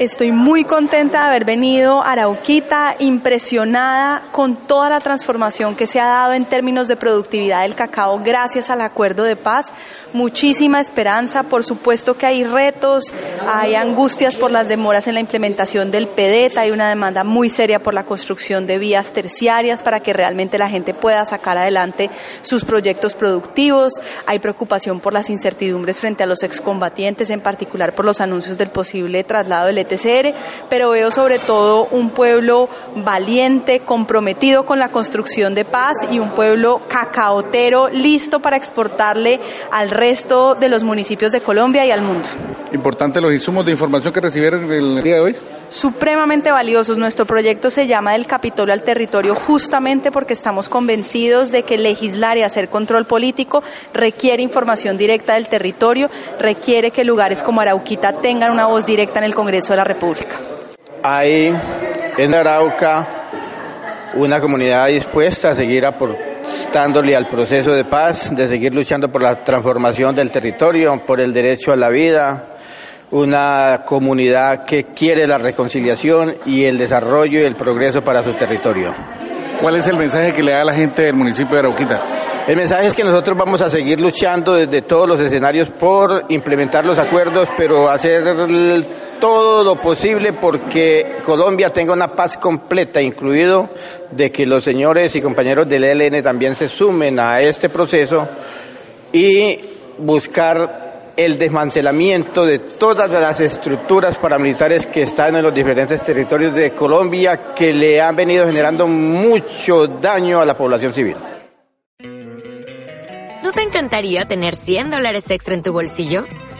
Estoy muy contenta de haber venido a Arauquita, impresionada con toda la transformación que se ha dado en términos de productividad del cacao gracias al acuerdo de paz. Muchísima esperanza, por supuesto que hay retos, hay angustias por las demoras en la implementación del PEDET, hay una demanda muy seria por la construcción de vías terciarias para que realmente la gente pueda sacar adelante sus proyectos productivos, hay preocupación por las incertidumbres frente a los excombatientes, en particular por los anuncios del posible traslado del Pero veo sobre todo un pueblo valiente, comprometido con la construcción de paz y un pueblo cacaotero listo para exportarle al resto de los municipios de Colombia y al mundo. Importante los insumos de información que recibieron el día de hoy. Supremamente valiosos. Nuestro proyecto se llama del Capitolio al Territorio justamente porque estamos convencidos de que legislar y hacer control político requiere información directa del territorio, requiere que lugares como Arauquita tengan una voz directa en el Congreso de la República. Hay en Arauca una comunidad dispuesta a seguir aportándole al proceso de paz, de seguir luchando por la transformación del territorio, por el derecho a la vida, una comunidad que quiere la reconciliación y el desarrollo y el progreso para su territorio. ¿Cuál es el mensaje que le da a la gente del municipio de Arauquita? El mensaje es que nosotros vamos a seguir luchando desde todos los escenarios por implementar los acuerdos, pero hacer todo lo posible porque Colombia tenga una paz completa, incluido de que los señores y compañeros del ELN también se sumen a este proceso y buscar el desmantelamiento de todas las estructuras paramilitares que están en los diferentes territorios de Colombia que le han venido generando mucho daño a la población civil. ¿No te encantaría tener 100 dólares extra en tu bolsillo?